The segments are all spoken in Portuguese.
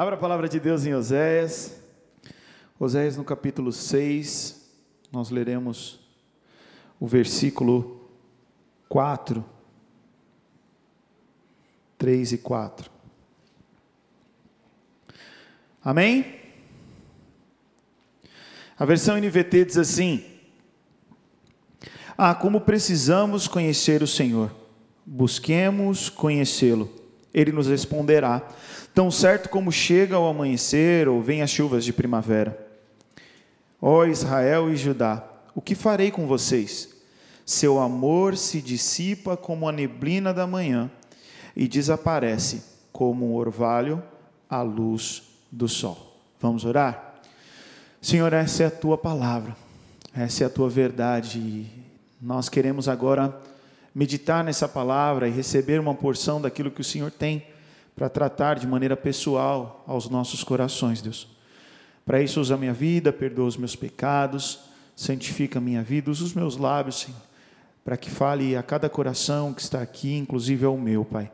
Abra a palavra de Deus em Oséias. Oséias no capítulo 6, nós leremos o versículo 4, 3 e 4. Amém? A versão NVT diz assim: Ah, como precisamos conhecer o Senhor, busquemos conhecê-lo, ele nos responderá tão certo como chega o amanhecer ou vem as chuvas de primavera. Ó Israel e Judá, o que farei com vocês? Seu amor se dissipa como a neblina da manhã e desaparece como um orvalho à luz do sol. Vamos orar? Senhor, essa é a tua palavra, essa é a tua verdade. E nós queremos agora meditar nessa palavra e receber uma porção daquilo que o Senhor tem para tratar de maneira pessoal aos nossos corações, Deus. Para isso, usa a minha vida, perdoa os meus pecados, santifica a minha vida, usa os meus lábios, Senhor, para que fale a cada coração que está aqui, inclusive ao meu, Pai.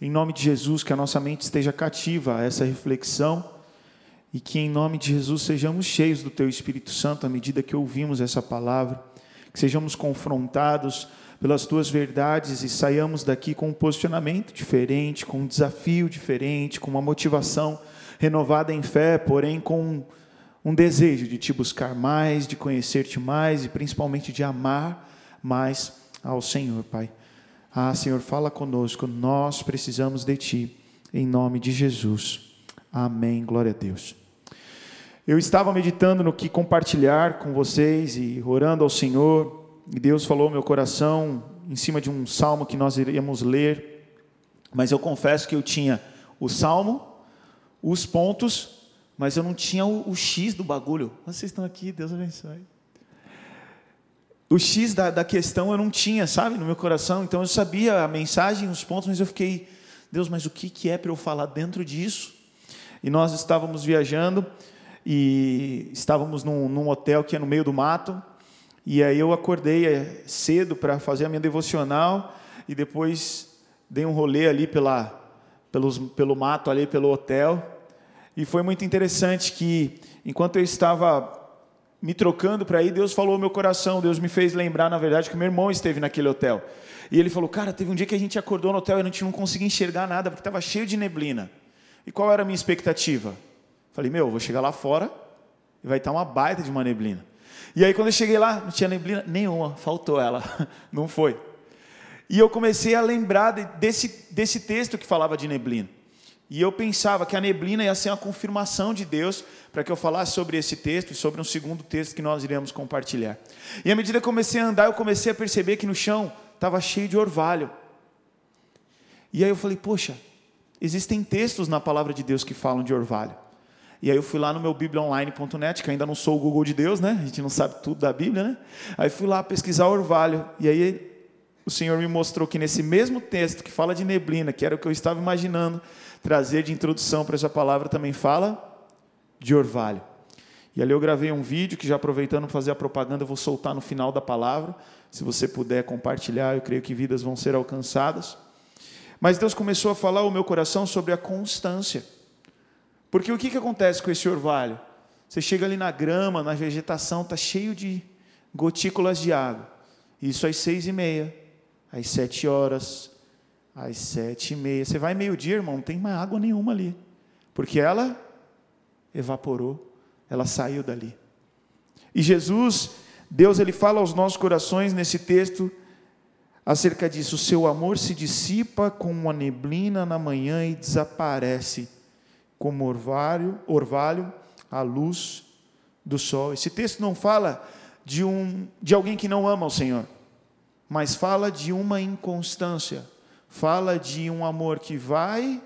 Em nome de Jesus, que a nossa mente esteja cativa a essa reflexão e que em nome de Jesus sejamos cheios do Teu Espírito Santo à medida que ouvimos essa palavra, que sejamos confrontados pelas tuas verdades e saiamos daqui com um posicionamento diferente, com um desafio diferente, com uma motivação renovada em fé, porém com um desejo de te buscar mais, de conhecer-te mais e principalmente de amar mais ao Senhor, Pai. Ah, Senhor, fala conosco, nós precisamos de Ti, em nome de Jesus. Amém. Glória a Deus. Eu estava meditando no que compartilhar com vocês e orando ao Senhor e Deus falou ao meu coração em cima de um salmo que nós iríamos ler, mas eu confesso que eu tinha o salmo, os pontos, mas eu não tinha o, o X do bagulho. Vocês estão aqui, Deus abençoe. O X da, da questão eu não tinha, sabe, no meu coração, então eu sabia a mensagem, os pontos, mas eu fiquei, Deus, mas o que, que é para eu falar dentro disso? E nós estávamos viajando e estávamos num, num hotel que é no meio do mato, e aí eu acordei eh, cedo para fazer a minha devocional e depois dei um rolê ali pela, pelos, pelo mato, ali pelo hotel. E foi muito interessante que, enquanto eu estava me trocando para ir, Deus falou ao meu coração, Deus me fez lembrar, na verdade, que meu irmão esteve naquele hotel. E ele falou, cara, teve um dia que a gente acordou no hotel e a gente não conseguia enxergar nada, porque estava cheio de neblina. E qual era a minha expectativa? Falei, meu, vou chegar lá fora e vai estar uma baita de uma neblina. E aí, quando eu cheguei lá, não tinha neblina nenhuma, faltou ela, não foi. E eu comecei a lembrar desse, desse texto que falava de neblina. E eu pensava que a neblina ia ser uma confirmação de Deus para que eu falasse sobre esse texto e sobre um segundo texto que nós iremos compartilhar. E à medida que eu comecei a andar, eu comecei a perceber que no chão estava cheio de orvalho. E aí eu falei, poxa, existem textos na palavra de Deus que falam de orvalho. E aí eu fui lá no meu bibliaonline.net, que ainda não sou o Google de Deus, né? A gente não sabe tudo da Bíblia, né? Aí fui lá pesquisar orvalho. E aí o Senhor me mostrou que nesse mesmo texto que fala de neblina, que era o que eu estava imaginando trazer de introdução para essa palavra, também fala de orvalho. E ali eu gravei um vídeo que já aproveitando para fazer a propaganda, eu vou soltar no final da palavra. Se você puder compartilhar, eu creio que vidas vão ser alcançadas. Mas Deus começou a falar ao meu coração sobre a constância. Porque o que, que acontece com esse orvalho? Você chega ali na grama, na vegetação, está cheio de gotículas de água. Isso às seis e meia, às sete horas, às sete e meia. Você vai meio-dia, irmão, não tem mais água nenhuma ali. Porque ela evaporou, ela saiu dali. E Jesus, Deus, ele fala aos nossos corações nesse texto acerca disso. O seu amor se dissipa como uma neblina na manhã e desaparece como orvalho, orvalho à luz do sol. Esse texto não fala de, um, de alguém que não ama o Senhor, mas fala de uma inconstância, fala de um amor que vai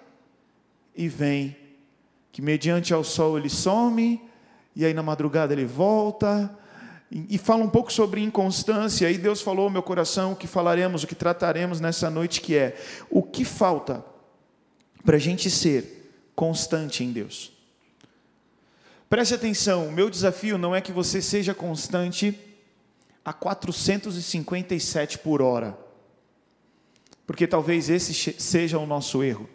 e vem, que mediante ao sol ele some, e aí na madrugada ele volta, e, fala um pouco sobre inconstância, e Deus falou ao meu coração o que falaremos, o que trataremos nessa noite, que é o que falta para a gente ser constante em Deus. Preste atenção, o meu desafio não é que você seja constante a 457 por hora, porque talvez esse seja o nosso erro.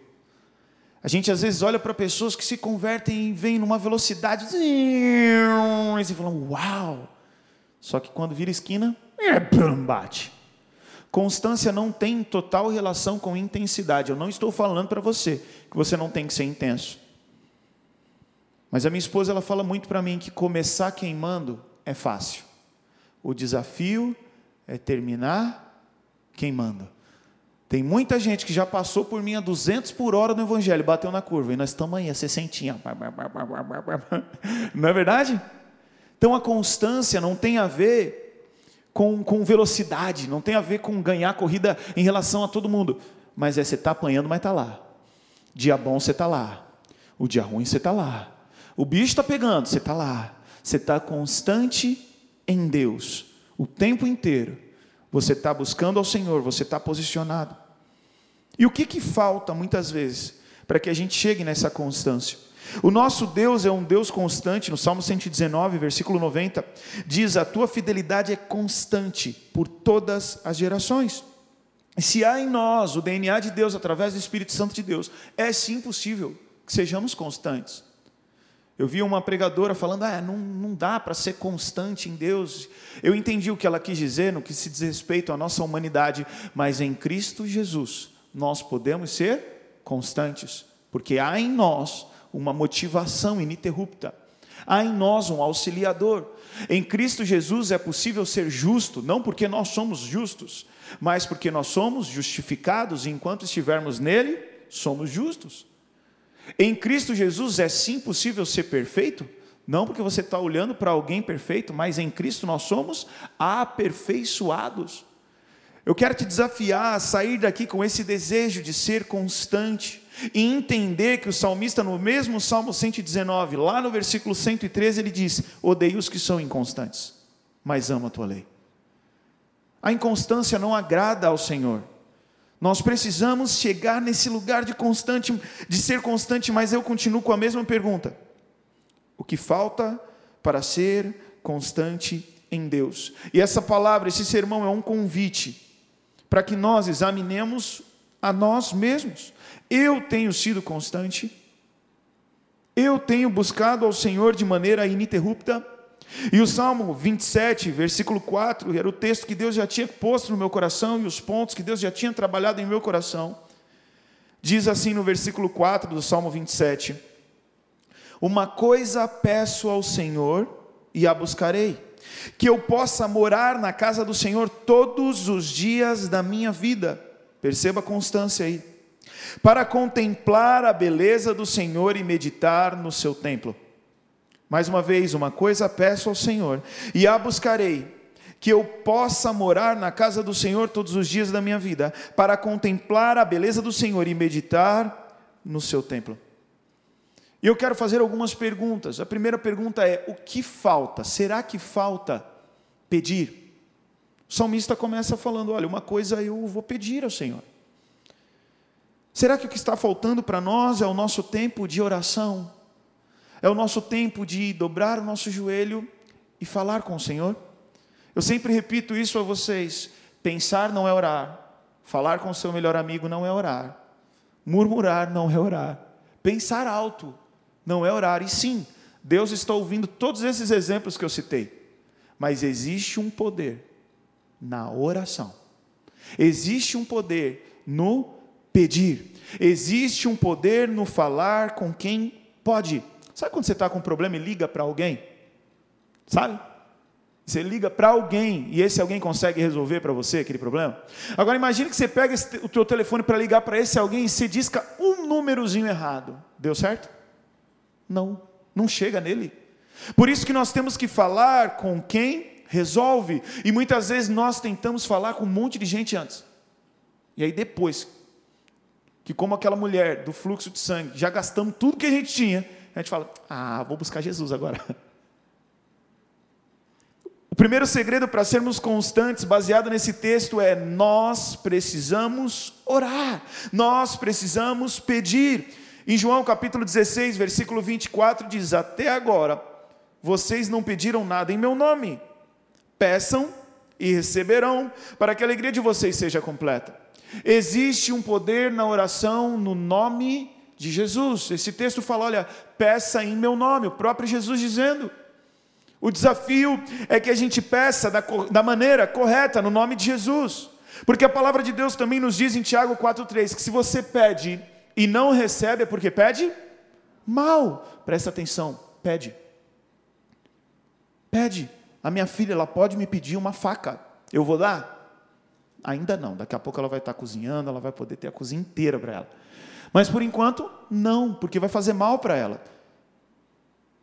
A gente às vezes olha para pessoas que se convertem e vêm numa velocidade, e você fala, uau! Só que quando vira esquina, é, bate. Constância não tem total relação com intensidade. Eu não estou falando para você que você não tem que ser intenso. Mas a minha esposa ela fala muito para mim que começar queimando é fácil. O desafio é terminar queimando. Tem muita gente que já passou por mim a 200 por hora no evangelho, bateu na curva, e nós estamos aí, a 60. Não é verdade? Então a constância não tem a ver com, com velocidade, não tem a ver com ganhar corrida em relação a todo mundo, mas é você está apanhando, mas está lá. Dia bom você está lá, o dia ruim você está lá, o bicho está pegando, você está lá, você está constante em Deus, o tempo inteiro. Você está buscando ao Senhor, você está posicionado. E o que, que falta muitas vezes para que a gente chegue nessa constância? O nosso Deus é um Deus constante, no Salmo 119, versículo 90, diz: A tua fidelidade é constante por todas as gerações. E se há em nós o DNA de Deus através do Espírito Santo de Deus, é sim possível que sejamos constantes. Eu vi uma pregadora falando, ah, não, não dá para ser constante em Deus. Eu entendi o que ela quis dizer no que se diz respeito à nossa humanidade, mas em Cristo Jesus nós podemos ser constantes, porque há em nós uma motivação ininterrupta. Há em nós um auxiliador. Em Cristo Jesus é possível ser justo, não porque nós somos justos, mas porque nós somos justificados e enquanto estivermos nele, somos justos. Em Cristo Jesus é sim possível ser perfeito, não porque você está olhando para alguém perfeito, mas em Cristo nós somos aperfeiçoados. Eu quero te desafiar a sair daqui com esse desejo de ser constante e entender que o salmista, no mesmo Salmo 119, lá no versículo 113, ele diz: Odeio os que são inconstantes, mas amo a tua lei. A inconstância não agrada ao Senhor. Nós precisamos chegar nesse lugar de constante, de ser constante, mas eu continuo com a mesma pergunta: o que falta para ser constante em Deus? E essa palavra, esse sermão é um convite para que nós examinemos a nós mesmos. Eu tenho sido constante, eu tenho buscado ao Senhor de maneira ininterrupta. E o Salmo 27, versículo 4, era o texto que Deus já tinha posto no meu coração e os pontos que Deus já tinha trabalhado em meu coração. Diz assim no versículo 4 do Salmo 27: Uma coisa peço ao Senhor e a buscarei que eu possa morar na casa do Senhor todos os dias da minha vida. Perceba a constância aí. Para contemplar a beleza do Senhor e meditar no seu templo. Mais uma vez, uma coisa peço ao Senhor, e a buscarei, que eu possa morar na casa do Senhor todos os dias da minha vida, para contemplar a beleza do Senhor e meditar no seu templo. E eu quero fazer algumas perguntas. A primeira pergunta é: o que falta? Será que falta pedir? O salmista começa falando: olha, uma coisa eu vou pedir ao Senhor. Será que o que está faltando para nós é o nosso tempo de oração? É o nosso tempo de dobrar o nosso joelho e falar com o Senhor? Eu sempre repito isso a vocês: pensar não é orar, falar com o seu melhor amigo não é orar, murmurar não é orar, pensar alto não é orar. E sim, Deus está ouvindo todos esses exemplos que eu citei. Mas existe um poder na oração. Existe um poder no pedir. Existe um poder no falar com quem pode. Sabe quando você está com um problema e liga para alguém? Sabe? Você liga para alguém e esse alguém consegue resolver para você aquele problema? Agora imagine que você pega o teu telefone para ligar para esse alguém e você disca um númerozinho errado. Deu certo? Não, não chega nele. Por isso que nós temos que falar com quem resolve. E muitas vezes nós tentamos falar com um monte de gente antes. E aí depois, que como aquela mulher do fluxo de sangue, já gastamos tudo que a gente tinha, a gente fala: "Ah, vou buscar Jesus agora". O primeiro segredo para sermos constantes, baseado nesse texto, é nós precisamos orar, nós precisamos pedir. Em João capítulo 16, versículo 24, diz: Até agora vocês não pediram nada em meu nome. Peçam e receberão, para que a alegria de vocês seja completa. Existe um poder na oração no nome de Jesus. Esse texto fala: olha, peça em meu nome, o próprio Jesus dizendo. O desafio é que a gente peça da, da maneira correta, no nome de Jesus. Porque a palavra de Deus também nos diz em Tiago 4,3 que se você pede e não recebe, é porque pede mal. Presta atenção, pede. Pede. A minha filha, ela pode me pedir uma faca. Eu vou dar? Ainda não. Daqui a pouco ela vai estar cozinhando, ela vai poder ter a cozinha inteira para ela. Mas por enquanto, não, porque vai fazer mal para ela.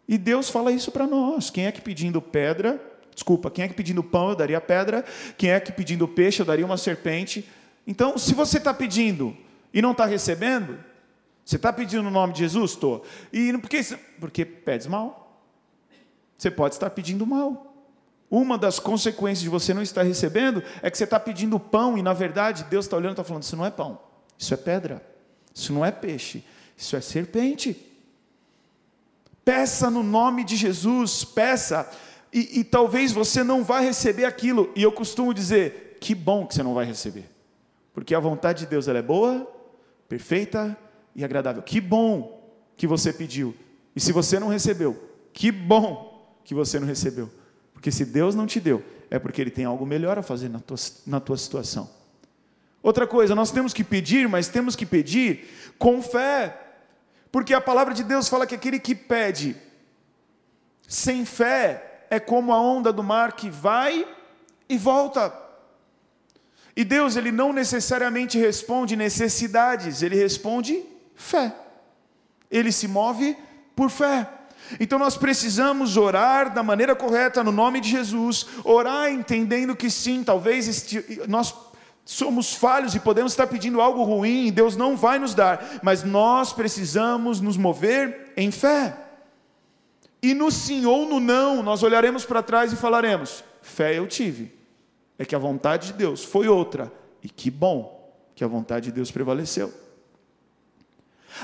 E Deus fala isso para nós. Quem é que pedindo pedra, desculpa, quem é que pedindo pão eu daria pedra, quem é que pedindo peixe eu daria uma serpente. Então, se você está pedindo e não está recebendo, você está pedindo no nome de Jesus? Estou. E por que? Porque pedes mal. Você pode estar pedindo mal. Uma das consequências de você não estar recebendo é que você está pedindo pão e, na verdade, Deus está olhando e está falando: Isso não é pão, isso é pedra, isso não é peixe, isso é serpente. Peça no nome de Jesus, peça, e, e talvez você não vá receber aquilo, e eu costumo dizer: Que bom que você não vai receber, porque a vontade de Deus ela é boa, perfeita e agradável. Que bom que você pediu, e se você não recebeu, que bom que você não recebeu. Porque se Deus não te deu, é porque Ele tem algo melhor a fazer na tua, na tua situação. Outra coisa, nós temos que pedir, mas temos que pedir com fé. Porque a palavra de Deus fala que aquele que pede sem fé é como a onda do mar que vai e volta. E Deus, ele não necessariamente responde necessidades, ele responde fé. Ele se move por fé. Então nós precisamos orar da maneira correta, no nome de Jesus, orar entendendo que sim, talvez este, nós somos falhos e podemos estar pedindo algo ruim, e Deus não vai nos dar, mas nós precisamos nos mover em fé. E no sim ou no não, nós olharemos para trás e falaremos: fé eu tive, é que a vontade de Deus foi outra, e que bom que a vontade de Deus prevaleceu.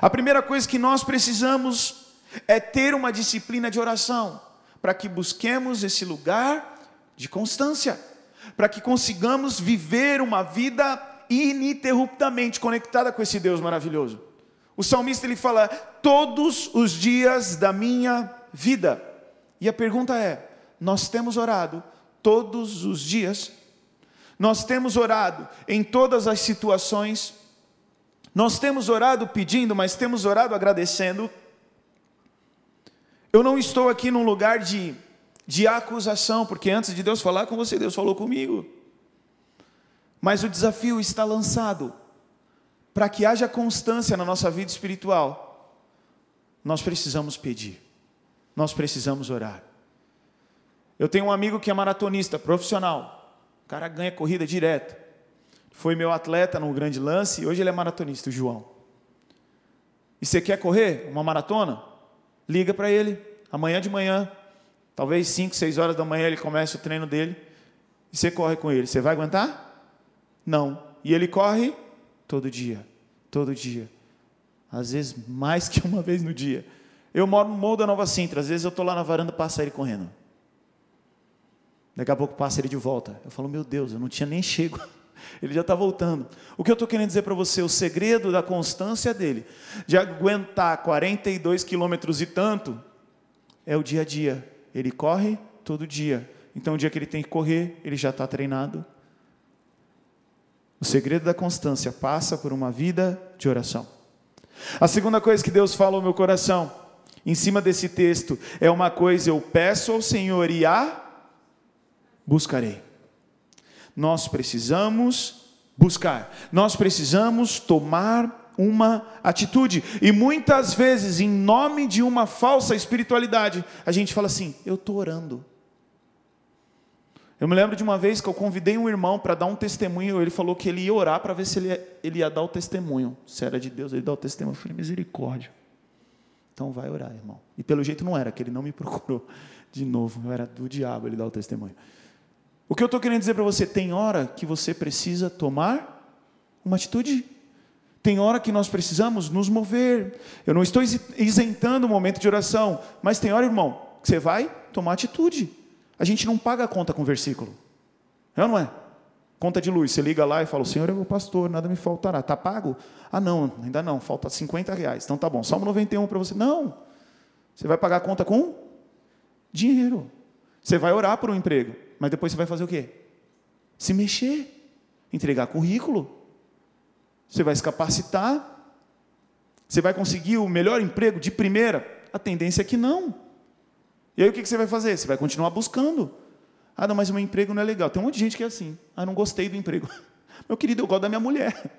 A primeira coisa que nós precisamos é ter uma disciplina de oração, para que busquemos esse lugar de constância, para que consigamos viver uma vida ininterruptamente conectada com esse Deus maravilhoso. O salmista ele fala: "Todos os dias da minha vida". E a pergunta é: nós temos orado todos os dias? Nós temos orado em todas as situações? Nós temos orado pedindo, mas temos orado agradecendo? Eu não estou aqui num lugar de, de acusação, porque antes de Deus falar com você, Deus falou comigo. Mas o desafio está lançado para que haja constância na nossa vida espiritual. Nós precisamos pedir, nós precisamos orar. Eu tenho um amigo que é maratonista, profissional. Cara ganha corrida direto. Foi meu atleta no grande lance e hoje ele é maratonista, o João. E você quer correr uma maratona? liga para ele, amanhã de manhã, talvez 5, 6 horas da manhã ele começa o treino dele, e você corre com ele. Você vai aguentar? Não. E ele corre todo dia, todo dia. Às vezes mais que uma vez no dia. Eu moro no Morro da Nova Sintra, às vezes eu estou lá na varanda, passa ele correndo. Daqui a pouco passa ele de volta. Eu falo, meu Deus, eu não tinha nem chego. Ele já está voltando. O que eu estou querendo dizer para você, o segredo da constância dele, de aguentar 42 quilômetros e tanto, é o dia a dia. Ele corre todo dia. Então, o dia que ele tem que correr, ele já está treinado. O segredo da constância passa por uma vida de oração. A segunda coisa que Deus fala ao meu coração, em cima desse texto, é uma coisa: eu peço ao Senhor e a buscarei nós precisamos buscar, nós precisamos tomar uma atitude. E muitas vezes, em nome de uma falsa espiritualidade, a gente fala assim: eu estou orando. Eu me lembro de uma vez que eu convidei um irmão para dar um testemunho, ele falou que ele ia orar para ver se ele ia, ele ia dar o testemunho. Se era de Deus, ele dá o testemunho. Eu falei, misericórdia. Então vai orar, irmão. E pelo jeito não era, que ele não me procurou de novo. Eu era do diabo ele dar o testemunho. O que eu estou querendo dizer para você, tem hora que você precisa tomar uma atitude. Tem hora que nós precisamos nos mover. Eu não estou isentando o momento de oração, mas tem hora, irmão, que você vai tomar atitude. A gente não paga a conta com versículo. É ou não é? Conta de luz, você liga lá e fala: O Senhor é meu pastor, nada me faltará. Está pago? Ah, não, ainda não, falta 50 reais. Então tá bom, Salmo 91 para você. Não, você vai pagar a conta com dinheiro. Você vai orar por um emprego, mas depois você vai fazer o quê? Se mexer, entregar currículo. Você vai se capacitar. Você vai conseguir o melhor emprego de primeira? A tendência é que não. E aí o que você vai fazer? Você vai continuar buscando. Ah, não, mas o meu emprego não é legal. Tem um monte de gente que é assim. Ah, não gostei do emprego. Meu querido, eu gosto da minha mulher.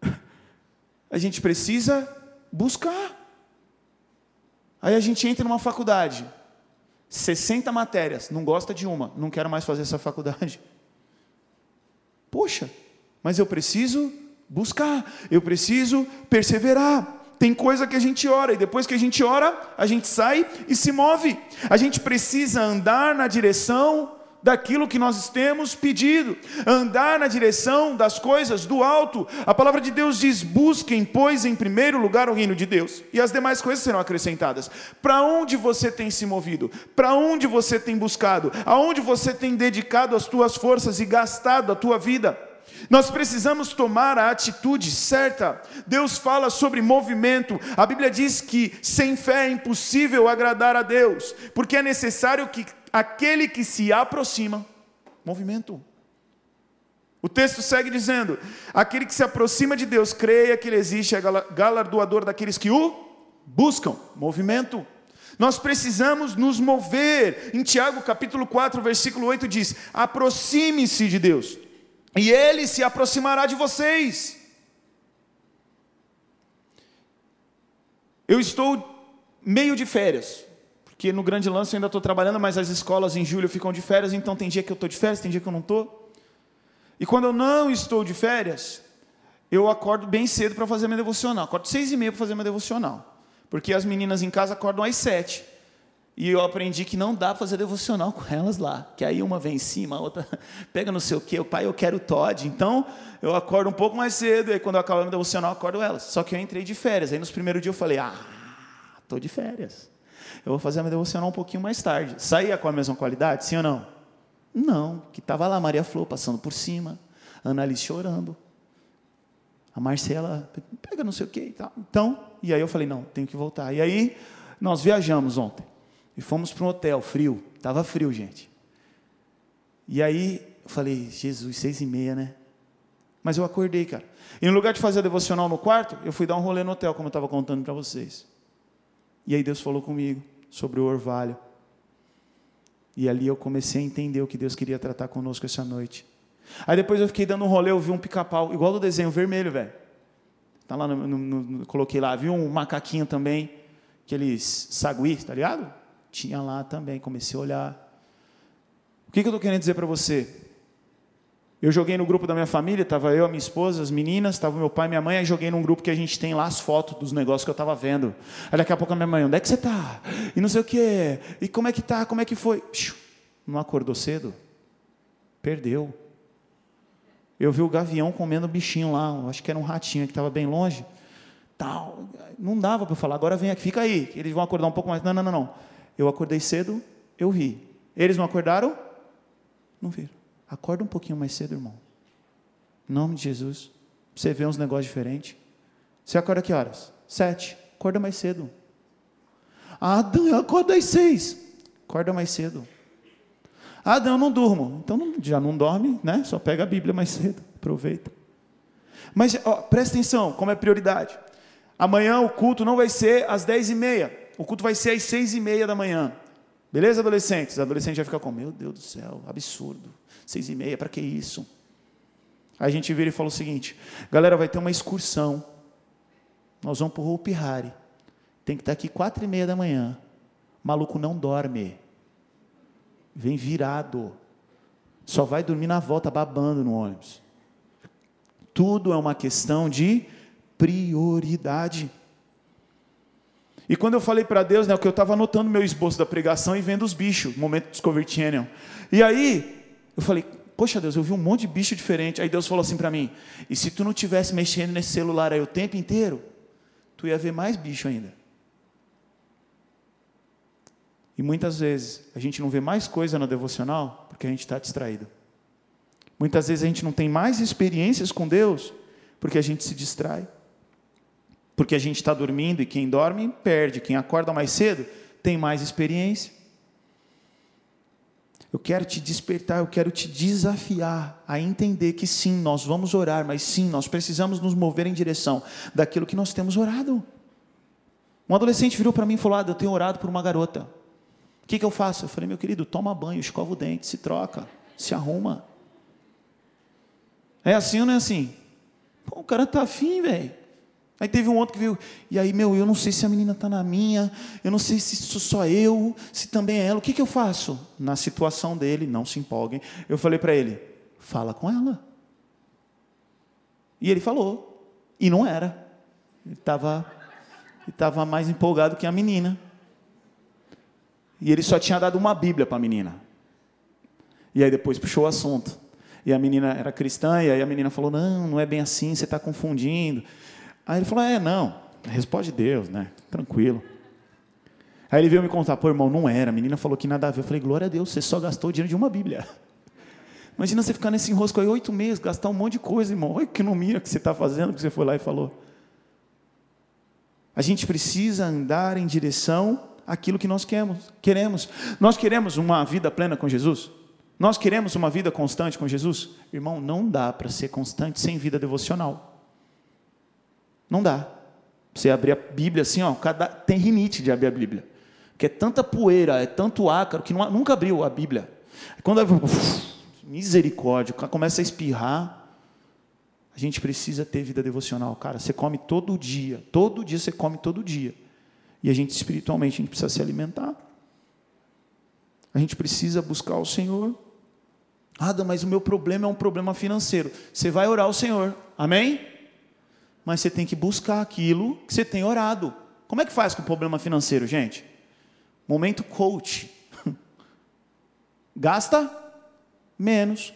A gente precisa buscar. Aí a gente entra numa faculdade. 60 matérias, não gosta de uma, não quero mais fazer essa faculdade. Poxa, mas eu preciso buscar, eu preciso perseverar. Tem coisa que a gente ora, e depois que a gente ora, a gente sai e se move. A gente precisa andar na direção daquilo que nós temos pedido, andar na direção das coisas do alto. A palavra de Deus diz: busquem, pois, em primeiro lugar o reino de Deus, e as demais coisas serão acrescentadas. Para onde você tem se movido? Para onde você tem buscado? Aonde você tem dedicado as tuas forças e gastado a tua vida? Nós precisamos tomar a atitude certa. Deus fala sobre movimento. A Bíblia diz que sem fé é impossível agradar a Deus, porque é necessário que aquele que se aproxima, movimento. O texto segue dizendo: aquele que se aproxima de Deus, creia que Ele existe, é galardoador daqueles que o buscam. Movimento. Nós precisamos nos mover. Em Tiago capítulo 4, versículo 8 diz: aproxime-se de Deus, e Ele se aproximará de vocês. Eu estou meio de férias, que no grande lance eu ainda estou trabalhando, mas as escolas em julho ficam de férias, então tem dia que eu estou de férias, tem dia que eu não estou. E quando eu não estou de férias, eu acordo bem cedo para fazer minha devocional. Acordo seis e meia para fazer minha devocional. Porque as meninas em casa acordam às sete. E eu aprendi que não dá para fazer devocional com elas lá. Que aí uma vem em cima, a outra pega não sei o quê. O pai, eu quero Todd. Então, eu acordo um pouco mais cedo. E aí, quando eu acabo a devocional, eu acordo elas. Só que eu entrei de férias. Aí, nos primeiros dias, eu falei: Ah, estou de férias eu vou fazer a minha devocional um pouquinho mais tarde. Saía com a mesma qualidade, sim ou não? Não, que estava lá Maria Flor passando por cima, Ana Alice chorando, a Marcela pega não sei o que e tal. Então, e aí eu falei, não, tenho que voltar. E aí nós viajamos ontem e fomos para um hotel frio, estava frio, gente. E aí eu falei, Jesus, seis e meia, né? Mas eu acordei, cara. E no lugar de fazer a devocional no quarto, eu fui dar um rolê no hotel, como eu estava contando para vocês. E aí Deus falou comigo sobre o orvalho. E ali eu comecei a entender o que Deus queria tratar conosco essa noite. Aí depois eu fiquei dando um rolê, eu vi um pica-pau, igual do desenho vermelho, velho. Tá lá no, no, no, coloquei lá, vi um macaquinho também, aqueles sagui, tá ligado? Tinha lá também, comecei a olhar. O que, que eu estou querendo dizer para você? Eu joguei no grupo da minha família, estava eu, a minha esposa, as meninas, estava meu pai minha mãe, aí joguei num grupo que a gente tem lá as fotos dos negócios que eu estava vendo. Aí daqui a pouco a minha mãe, onde é que você está? E não sei o quê, e como é que tá, como é que foi? Não acordou cedo? Perdeu. Eu vi o gavião comendo o bichinho lá, acho que era um ratinho que estava bem longe. Tal. Não dava para falar, agora vem aqui, fica aí, eles vão acordar um pouco mais. Não, não, não, não. Eu acordei cedo, eu vi. Eles não acordaram? Não viram. Acorda um pouquinho mais cedo, irmão. Em nome de Jesus. Você vê uns negócios diferentes. Você acorda que horas? Sete. Acorda mais cedo. Ah, eu acordo às seis. Acorda mais cedo. Ah, eu não durmo. Então já não dorme, né? Só pega a Bíblia mais cedo. Aproveita. Mas ó, presta atenção, como é prioridade. Amanhã o culto não vai ser às dez e meia. O culto vai ser às seis e meia da manhã. Beleza, adolescentes? O adolescente vai ficar com, meu Deus do céu, absurdo seis e meia, para que isso? Aí a gente vira e fala o seguinte: galera, vai ter uma excursão. Nós vamos para o Hari. Tem que estar aqui quatro e meia da manhã. O maluco não dorme. Vem virado. Só vai dormir na volta, babando no ônibus. Tudo é uma questão de prioridade. E quando eu falei para Deus, né, que eu estava anotando meu esboço da pregação e vendo os bichos, momento do Discovery Channel. E aí, eu falei, poxa Deus, eu vi um monte de bicho diferente. Aí Deus falou assim para mim: e se tu não tivesse mexendo nesse celular aí o tempo inteiro, tu ia ver mais bicho ainda. E muitas vezes a gente não vê mais coisa na devocional porque a gente está distraído. Muitas vezes a gente não tem mais experiências com Deus porque a gente se distrai. Porque a gente está dormindo e quem dorme perde, quem acorda mais cedo tem mais experiência. Eu quero te despertar, eu quero te desafiar a entender que sim, nós vamos orar, mas sim, nós precisamos nos mover em direção daquilo que nós temos orado. Um adolescente virou para mim e falou: ah, Eu tenho orado por uma garota. O que, que eu faço? Eu falei: Meu querido, toma banho, escova o dente, se troca, se arruma. É assim ou não é assim? Pô, o cara tá afim, velho. Aí teve um outro que viu, e aí, meu, eu não sei se a menina está na minha, eu não sei se sou só eu, se também é ela, o que, que eu faço? Na situação dele, não se empolguem, eu falei para ele, fala com ela. E ele falou, e não era. Ele estava ele tava mais empolgado que a menina. E ele só tinha dado uma Bíblia para a menina. E aí depois puxou o assunto. E a menina era cristã, e aí a menina falou: Não, não é bem assim, você está confundindo. Aí ele falou: É, não, responde Deus, né? Tranquilo. Aí ele veio me contar: Pô, irmão, não era. A menina falou que nada a ver. Eu falei: Glória a Deus, você só gastou o dinheiro de uma Bíblia. Imagina você ficar nesse enrosco aí oito meses, gastar um monte de coisa, irmão. Olha que economia que você está fazendo, que você foi lá e falou. A gente precisa andar em direção àquilo que nós queremos. queremos. Nós queremos uma vida plena com Jesus? Nós queremos uma vida constante com Jesus? Irmão, não dá para ser constante sem vida devocional. Não dá. Você abrir a Bíblia assim, ó, cada, tem rinite de abrir a Bíblia. Porque é tanta poeira, é tanto ácaro, que não, nunca abriu a Bíblia. Quando uf, misericórdia, começa a espirrar, a gente precisa ter vida devocional. Cara, você come todo dia, todo dia você come todo dia. E a gente espiritualmente, a gente precisa se alimentar. A gente precisa buscar o Senhor. Ah, mas o meu problema é um problema financeiro. Você vai orar ao Senhor, amém? Mas você tem que buscar aquilo que você tem orado. Como é que faz com o problema financeiro, gente? Momento coach. Gasta menos,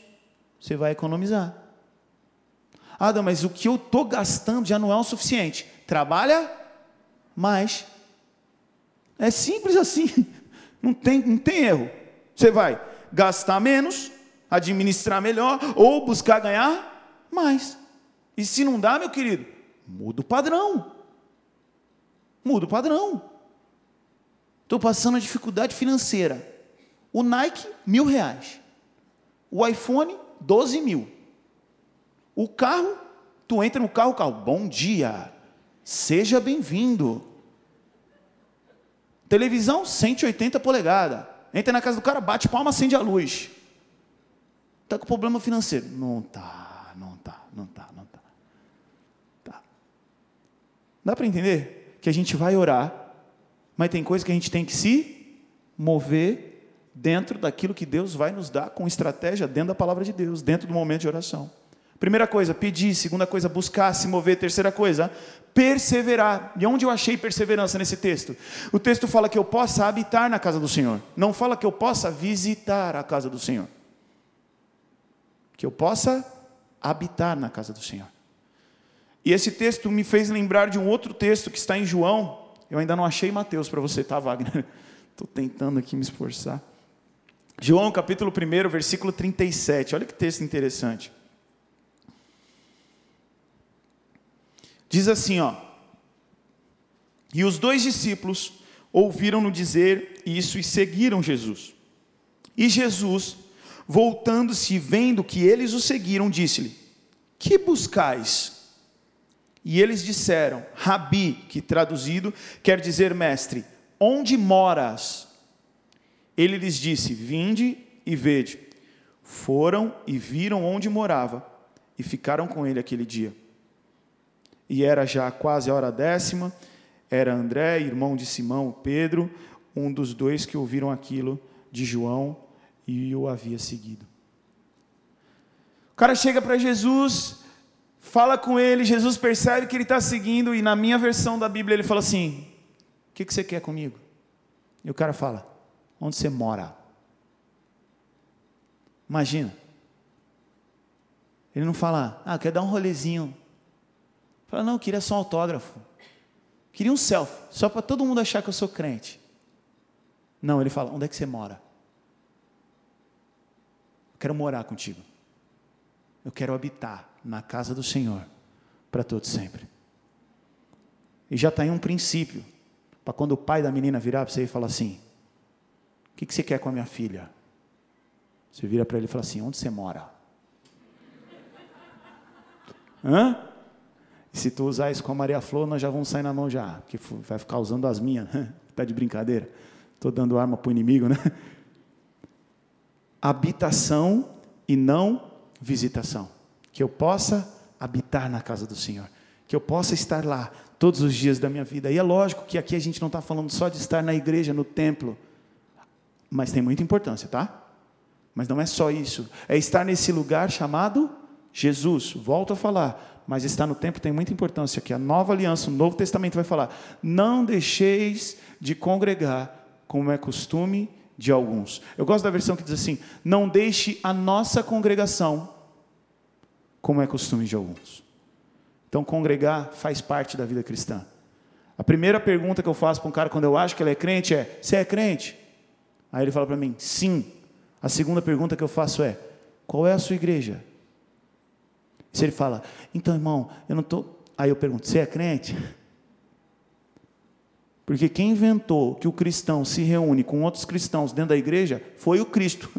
você vai economizar. Ah, mas o que eu estou gastando já não é o suficiente. Trabalha mais. É simples assim. Não tem, não tem erro. Você vai gastar menos, administrar melhor ou buscar ganhar mais. E se não dá, meu querido, muda o padrão. Muda o padrão. Estou passando dificuldade financeira. O Nike, mil reais. O iPhone, doze mil. O carro, tu entra no carro, carro, bom dia, seja bem-vindo. Televisão, 180 polegadas. Entra na casa do cara, bate palma, acende a luz. Está com problema financeiro? Tá, não tá, não tá, não tá. Tá. Dá para entender que a gente vai orar, mas tem coisa que a gente tem que se mover dentro daquilo que Deus vai nos dar com estratégia dentro da palavra de Deus, dentro do momento de oração. Primeira coisa, pedir. Segunda coisa, buscar, se mover. Terceira coisa, perseverar. E onde eu achei perseverança nesse texto? O texto fala que eu possa habitar na casa do Senhor. Não fala que eu possa visitar a casa do Senhor que eu possa habitar na casa do Senhor. E esse texto me fez lembrar de um outro texto que está em João. Eu ainda não achei Mateus para você, tá, Wagner? Estou tentando aqui me esforçar. João, capítulo 1, versículo 37. Olha que texto interessante. Diz assim, ó: E os dois discípulos ouviram-no dizer isso e seguiram Jesus. E Jesus, Voltando-se vendo que eles o seguiram, disse-lhe: Que buscais? E eles disseram: Rabi, que traduzido quer dizer mestre, onde moras? Ele lhes disse: Vinde e vede. Foram e viram onde morava e ficaram com ele aquele dia. E era já quase a hora décima, era André, irmão de Simão, Pedro, um dos dois que ouviram aquilo de João e o havia seguido. O cara chega para Jesus, fala com ele, Jesus percebe que ele está seguindo, e na minha versão da Bíblia ele fala assim: O que, que você quer comigo? E o cara fala: Onde você mora? Imagina. Ele não fala, ah, quer dar um rolezinho. Fala, não, queria só um autógrafo. Queria um selfie, só para todo mundo achar que eu sou crente. Não, ele fala, onde é que você mora? quero morar contigo. Eu quero habitar na casa do Senhor para todo sempre. E já está aí um princípio, para quando o pai da menina virar para você e falar assim: O que, que você quer com a minha filha? Você vira para ele e fala assim: Onde você mora? Hã? E se tu usar isso com a Maria Flor, nós já vamos sair na mão já, porque vai ficar usando as minhas, né? Tá de brincadeira. Estou dando arma para o inimigo, né? Habitação e não visitação. Que eu possa habitar na casa do Senhor. Que eu possa estar lá todos os dias da minha vida. E é lógico que aqui a gente não está falando só de estar na igreja, no templo. Mas tem muita importância, tá? Mas não é só isso. É estar nesse lugar chamado Jesus. Volto a falar. Mas estar no templo tem muita importância. Que a nova aliança, o Novo Testamento vai falar: não deixeis de congregar, como é costume de alguns. Eu gosto da versão que diz assim: não deixe a nossa congregação, como é costume de alguns. Então, congregar faz parte da vida cristã. A primeira pergunta que eu faço para um cara quando eu acho que ele é crente é: Você é crente? Aí ele fala para mim: Sim. A segunda pergunta que eu faço é: Qual é a sua igreja? Se ele fala: Então, irmão, eu não estou. Aí eu pergunto: Você é crente? Porque quem inventou que o cristão se reúne com outros cristãos dentro da igreja foi o Cristo,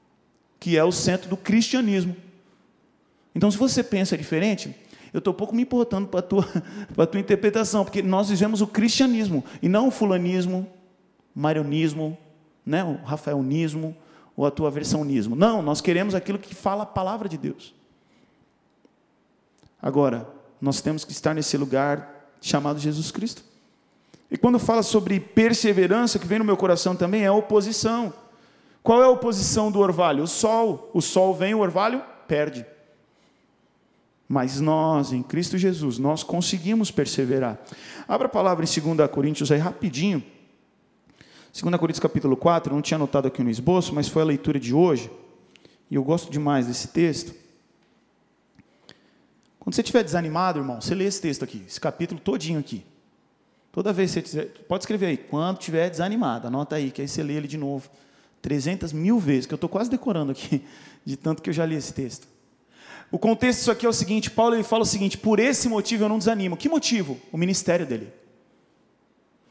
que é o centro do cristianismo. Então, se você pensa diferente, eu estou pouco me importando para a tua, a tua interpretação, porque nós vivemos o cristianismo e não o fulanismo, marionismo, né, o rafaelnismo ou a tua versãonismo. Não, nós queremos aquilo que fala a palavra de Deus. Agora, nós temos que estar nesse lugar chamado Jesus Cristo. E quando fala sobre perseverança, o que vem no meu coração também é oposição. Qual é a oposição do orvalho? O sol. O sol vem, o orvalho perde. Mas nós, em Cristo Jesus, nós conseguimos perseverar. Abra a palavra em 2 Coríntios aí rapidinho. 2 Coríntios capítulo 4, não tinha anotado aqui no esboço, mas foi a leitura de hoje. E eu gosto demais desse texto. Quando você estiver desanimado, irmão, você lê esse texto aqui, esse capítulo todinho aqui. Toda vez que você pode escrever aí, quando estiver desanimado, anota aí, que aí você lê ele de novo. 300 mil vezes, que eu estou quase decorando aqui, de tanto que eu já li esse texto. O contexto disso aqui é o seguinte: Paulo ele fala o seguinte, por esse motivo eu não desanimo. Que motivo? O ministério dele.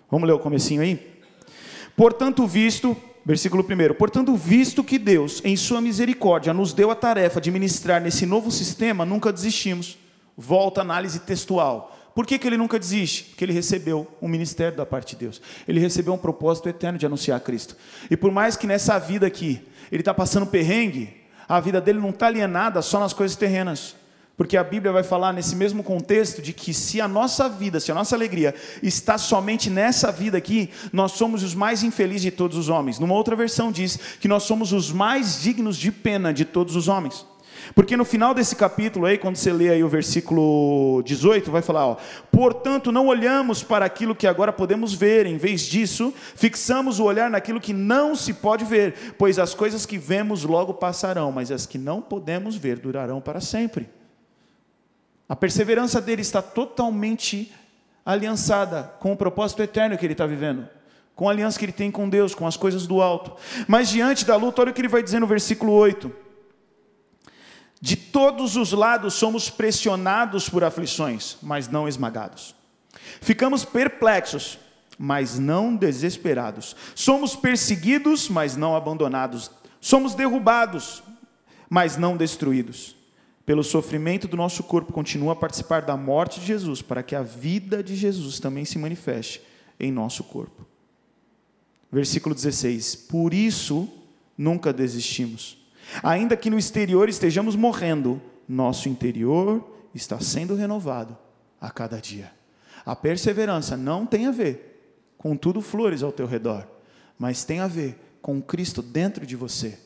Vamos ler o comecinho aí? Portanto, visto, versículo 1, portanto, visto que Deus, em sua misericórdia, nos deu a tarefa de ministrar nesse novo sistema, nunca desistimos. Volta a análise textual. Por que, que ele nunca desiste? Porque ele recebeu um ministério da parte de Deus. Ele recebeu um propósito eterno de anunciar Cristo. E por mais que nessa vida aqui ele está passando perrengue, a vida dele não está alienada só nas coisas terrenas. Porque a Bíblia vai falar nesse mesmo contexto de que se a nossa vida, se a nossa alegria está somente nessa vida aqui, nós somos os mais infelizes de todos os homens. Numa outra versão diz que nós somos os mais dignos de pena de todos os homens. Porque no final desse capítulo aí, quando você lê aí o versículo 18, vai falar, ó, portanto, não olhamos para aquilo que agora podemos ver, em vez disso, fixamos o olhar naquilo que não se pode ver, pois as coisas que vemos logo passarão, mas as que não podemos ver durarão para sempre. A perseverança dele está totalmente aliançada com o propósito eterno que ele está vivendo, com a aliança que ele tem com Deus, com as coisas do alto. Mas diante da luta, olha o que ele vai dizer no versículo 8 de todos os lados somos pressionados por aflições, mas não esmagados. Ficamos perplexos, mas não desesperados. Somos perseguidos, mas não abandonados. Somos derrubados, mas não destruídos. Pelo sofrimento do nosso corpo, continua a participar da morte de Jesus, para que a vida de Jesus também se manifeste em nosso corpo. Versículo 16: Por isso nunca desistimos Ainda que no exterior estejamos morrendo, nosso interior está sendo renovado a cada dia. A perseverança não tem a ver com tudo flores ao teu redor, mas tem a ver com Cristo dentro de você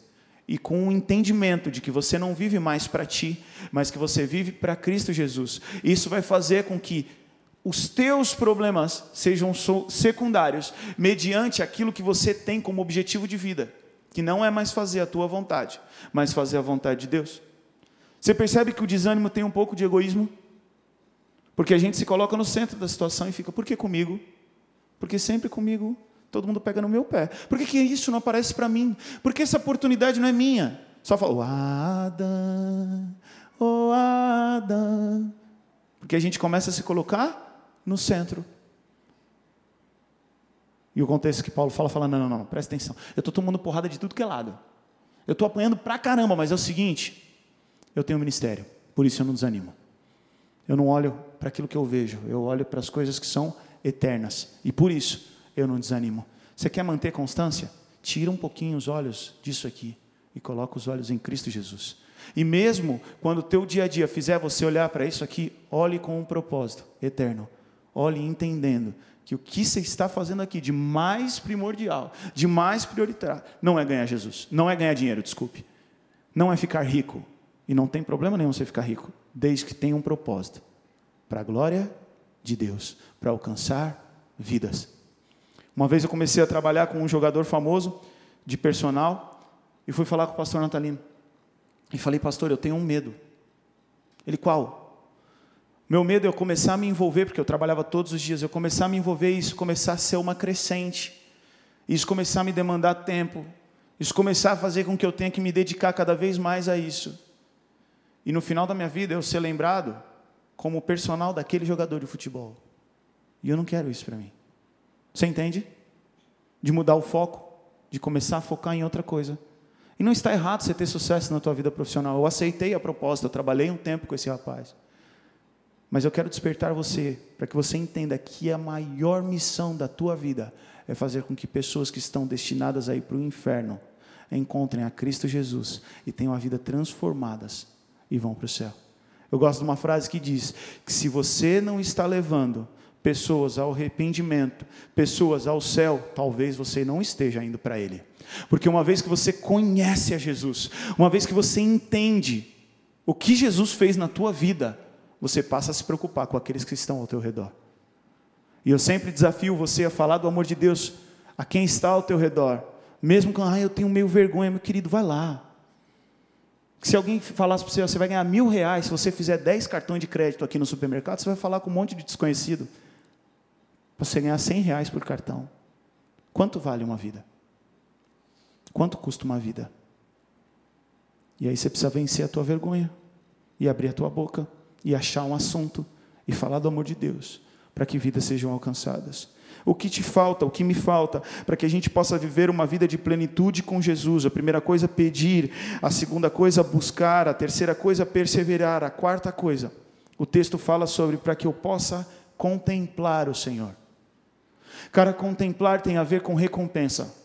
e com o entendimento de que você não vive mais para ti, mas que você vive para Cristo Jesus. Isso vai fazer com que os teus problemas sejam secundários mediante aquilo que você tem como objetivo de vida que não é mais fazer a tua vontade, mas fazer a vontade de Deus. Você percebe que o desânimo tem um pouco de egoísmo? Porque a gente se coloca no centro da situação e fica, por que comigo? Porque sempre comigo todo mundo pega no meu pé. Por que, que isso não aparece para mim? Por que essa oportunidade não é minha? Só fala, Ada, oh Adão. Porque a gente começa a se colocar no centro. E o contexto que Paulo fala, fala, não, não, não, presta atenção. Eu estou tomando porrada de tudo que é lado. Eu estou apanhando pra caramba, mas é o seguinte, eu tenho um ministério, por isso eu não desanimo. Eu não olho para aquilo que eu vejo, eu olho para as coisas que são eternas. E por isso eu não desanimo. Você quer manter constância? Tira um pouquinho os olhos disso aqui e coloca os olhos em Cristo Jesus. E mesmo quando o teu dia a dia fizer você olhar para isso aqui, olhe com um propósito eterno. Olhe entendendo que o que você está fazendo aqui de mais primordial, de mais prioritário, não é ganhar Jesus, não é ganhar dinheiro, desculpe. Não é ficar rico. E não tem problema nenhum você ficar rico, desde que tenha um propósito para a glória de Deus, para alcançar vidas. Uma vez eu comecei a trabalhar com um jogador famoso de personal e fui falar com o pastor Natalino. E falei, pastor, eu tenho um medo. Ele, qual? Meu medo é eu começar a me envolver, porque eu trabalhava todos os dias, eu começar a me envolver e isso começar a ser uma crescente. Isso começar a me demandar tempo. Isso começar a fazer com que eu tenha que me dedicar cada vez mais a isso. E no final da minha vida eu ser lembrado como personal daquele jogador de futebol. E eu não quero isso para mim. Você entende? De mudar o foco, de começar a focar em outra coisa. E não está errado você ter sucesso na tua vida profissional. Eu aceitei a proposta, eu trabalhei um tempo com esse rapaz. Mas eu quero despertar você para que você entenda que a maior missão da tua vida é fazer com que pessoas que estão destinadas a ir para o inferno encontrem a Cristo Jesus e tenham a vida transformadas e vão para o céu. Eu gosto de uma frase que diz que se você não está levando pessoas ao arrependimento, pessoas ao céu, talvez você não esteja indo para Ele. Porque uma vez que você conhece a Jesus, uma vez que você entende o que Jesus fez na tua vida, você passa a se preocupar com aqueles que estão ao teu redor. E eu sempre desafio você a falar do amor de Deus a quem está ao teu redor. Mesmo quando ah, eu tenho meio vergonha, meu querido, vai lá se alguém falasse para você, você vai ganhar mil reais se você fizer dez cartões de crédito aqui no supermercado, você vai falar com um monte de desconhecido. Para você ganhar cem reais por cartão. Quanto vale uma vida? Quanto custa uma vida? E aí você precisa vencer a tua vergonha, e abrir a tua boca, e achar um assunto, e falar do amor de Deus, para que vidas sejam alcançadas. O que te falta, o que me falta, para que a gente possa viver uma vida de plenitude com Jesus? A primeira coisa, pedir. A segunda coisa, buscar. A terceira coisa, perseverar. A quarta coisa, o texto fala sobre para que eu possa contemplar o Senhor. Cara, contemplar tem a ver com recompensa.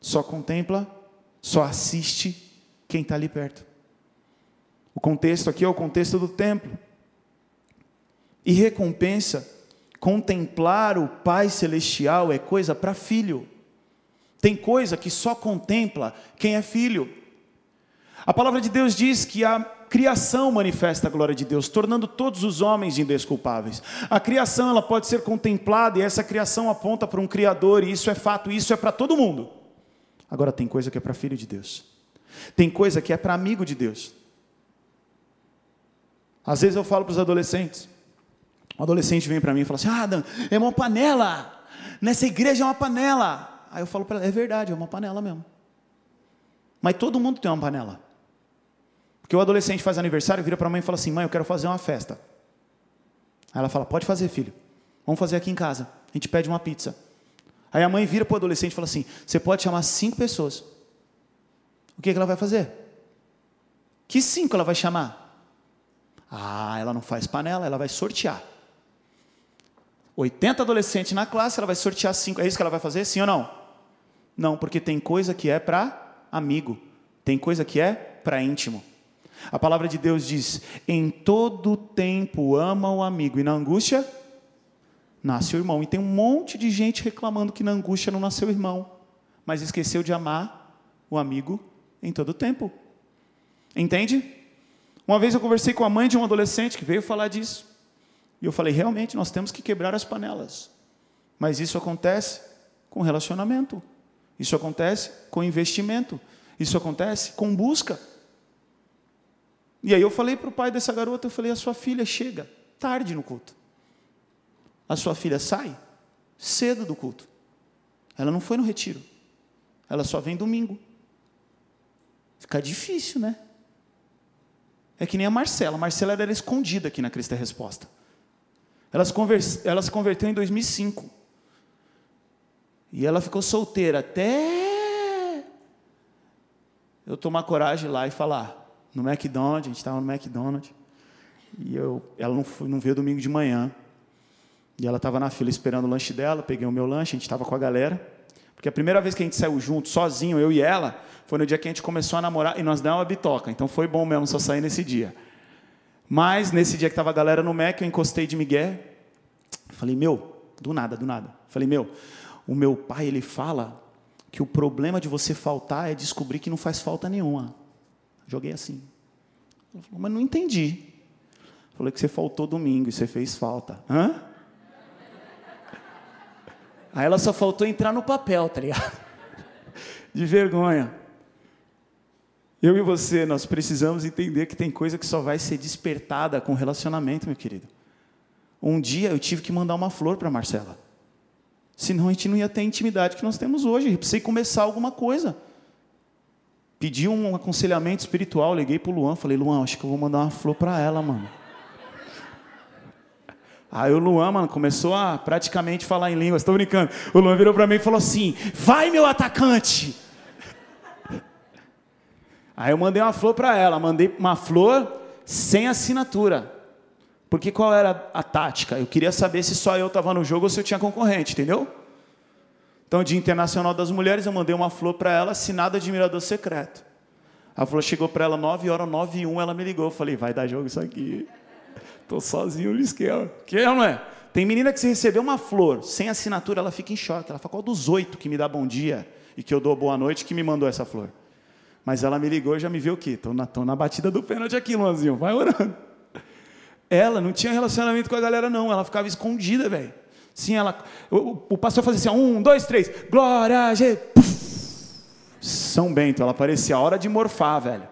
Só contempla, só assiste quem está ali perto. O contexto aqui é o contexto do templo. E recompensa Contemplar o Pai Celestial é coisa para filho. Tem coisa que só contempla quem é filho. A palavra de Deus diz que a criação manifesta a glória de Deus, tornando todos os homens indesculpáveis. A criação ela pode ser contemplada e essa criação aponta para um Criador, e isso é fato, isso é para todo mundo. Agora tem coisa que é para filho de Deus, tem coisa que é para amigo de Deus. Às vezes eu falo para os adolescentes, um adolescente vem para mim e fala assim: Ah, Dan, é uma panela. Nessa igreja é uma panela. Aí eu falo para ela: É verdade, é uma panela mesmo. Mas todo mundo tem uma panela. Porque o adolescente faz aniversário, vira para a mãe e fala assim: Mãe, eu quero fazer uma festa. Aí ela fala: Pode fazer, filho. Vamos fazer aqui em casa. A gente pede uma pizza. Aí a mãe vira para o adolescente e fala assim: Você pode chamar cinco pessoas. O que, que ela vai fazer? Que cinco ela vai chamar? Ah, ela não faz panela, ela vai sortear. 80 adolescentes na classe, ela vai sortear cinco. É isso que ela vai fazer? Sim ou não? Não, porque tem coisa que é para amigo, tem coisa que é para íntimo. A palavra de Deus diz: em todo tempo ama o amigo, e na angústia nasce o irmão. E tem um monte de gente reclamando que na angústia não nasceu o irmão, mas esqueceu de amar o amigo em todo tempo. Entende? Uma vez eu conversei com a mãe de um adolescente que veio falar disso. E eu falei: realmente, nós temos que quebrar as panelas. Mas isso acontece com relacionamento. Isso acontece com investimento. Isso acontece com busca. E aí eu falei para o pai dessa garota, eu falei, a sua filha chega tarde no culto. A sua filha sai cedo do culto. Ela não foi no retiro. Ela só vem domingo. Fica difícil, né? É que nem a Marcela. A Marcela era escondida aqui na Cristo é Resposta. Ela se, conver... ela se converteu em 2005. E ela ficou solteira até eu tomar coragem lá e falar. No McDonald's, a gente estava no McDonald's. E eu, ela não, foi, não veio domingo de manhã. E ela estava na fila esperando o lanche dela. Peguei o meu lanche, a gente estava com a galera. Porque a primeira vez que a gente saiu junto, sozinho, eu e ela, foi no dia que a gente começou a namorar e nós demos uma bitoca. Então foi bom mesmo só sair nesse dia. Mas nesse dia que estava a galera no Mac, eu encostei de Miguel. Falei, meu, do nada, do nada. Falei, meu, o meu pai, ele fala que o problema de você faltar é descobrir que não faz falta nenhuma. Joguei assim. Ela falou, mas não entendi. Falei que você faltou domingo e você fez falta. Hã? Aí ela só faltou entrar no papel, tá ligado? De vergonha. Eu e você, nós precisamos entender que tem coisa que só vai ser despertada com relacionamento, meu querido. Um dia eu tive que mandar uma flor para Marcela. Senão a gente não ia ter a intimidade que nós temos hoje. Eu precisei começar alguma coisa. Pedi um aconselhamento espiritual, liguei para o Luan, falei, Luan, acho que eu vou mandar uma flor para ela, mano. Aí o Luan, mano, começou a praticamente falar em línguas, estou brincando. O Luan virou para mim e falou assim: Vai, meu atacante! Aí eu mandei uma flor para ela, mandei uma flor sem assinatura. Porque qual era a tática? Eu queria saber se só eu estava no jogo ou se eu tinha concorrente, entendeu? Então, Dia Internacional das Mulheres, eu mandei uma flor para ela, assinada Admirador Secreto. A flor chegou para ela 9 horas, 9 e 1, ela me ligou. Eu falei, vai dar jogo isso aqui. Estou sozinho no esquema. Que é, não é? Tem menina que se receber uma flor sem assinatura, ela fica em choque. Ela fala, qual dos oito que me dá bom dia e que eu dou boa noite que me mandou essa flor? Mas ela me ligou e já me viu o quê? Na, na batida do pênalti aqui, Luanzinho. Vai orando. Ela não tinha relacionamento com a galera, não. Ela ficava escondida, velho. Sim, ela. O, o, pastor fazia assim: um, dois, três. Glória a Jesus. São Bento, ela parecia a hora de morfar, velho.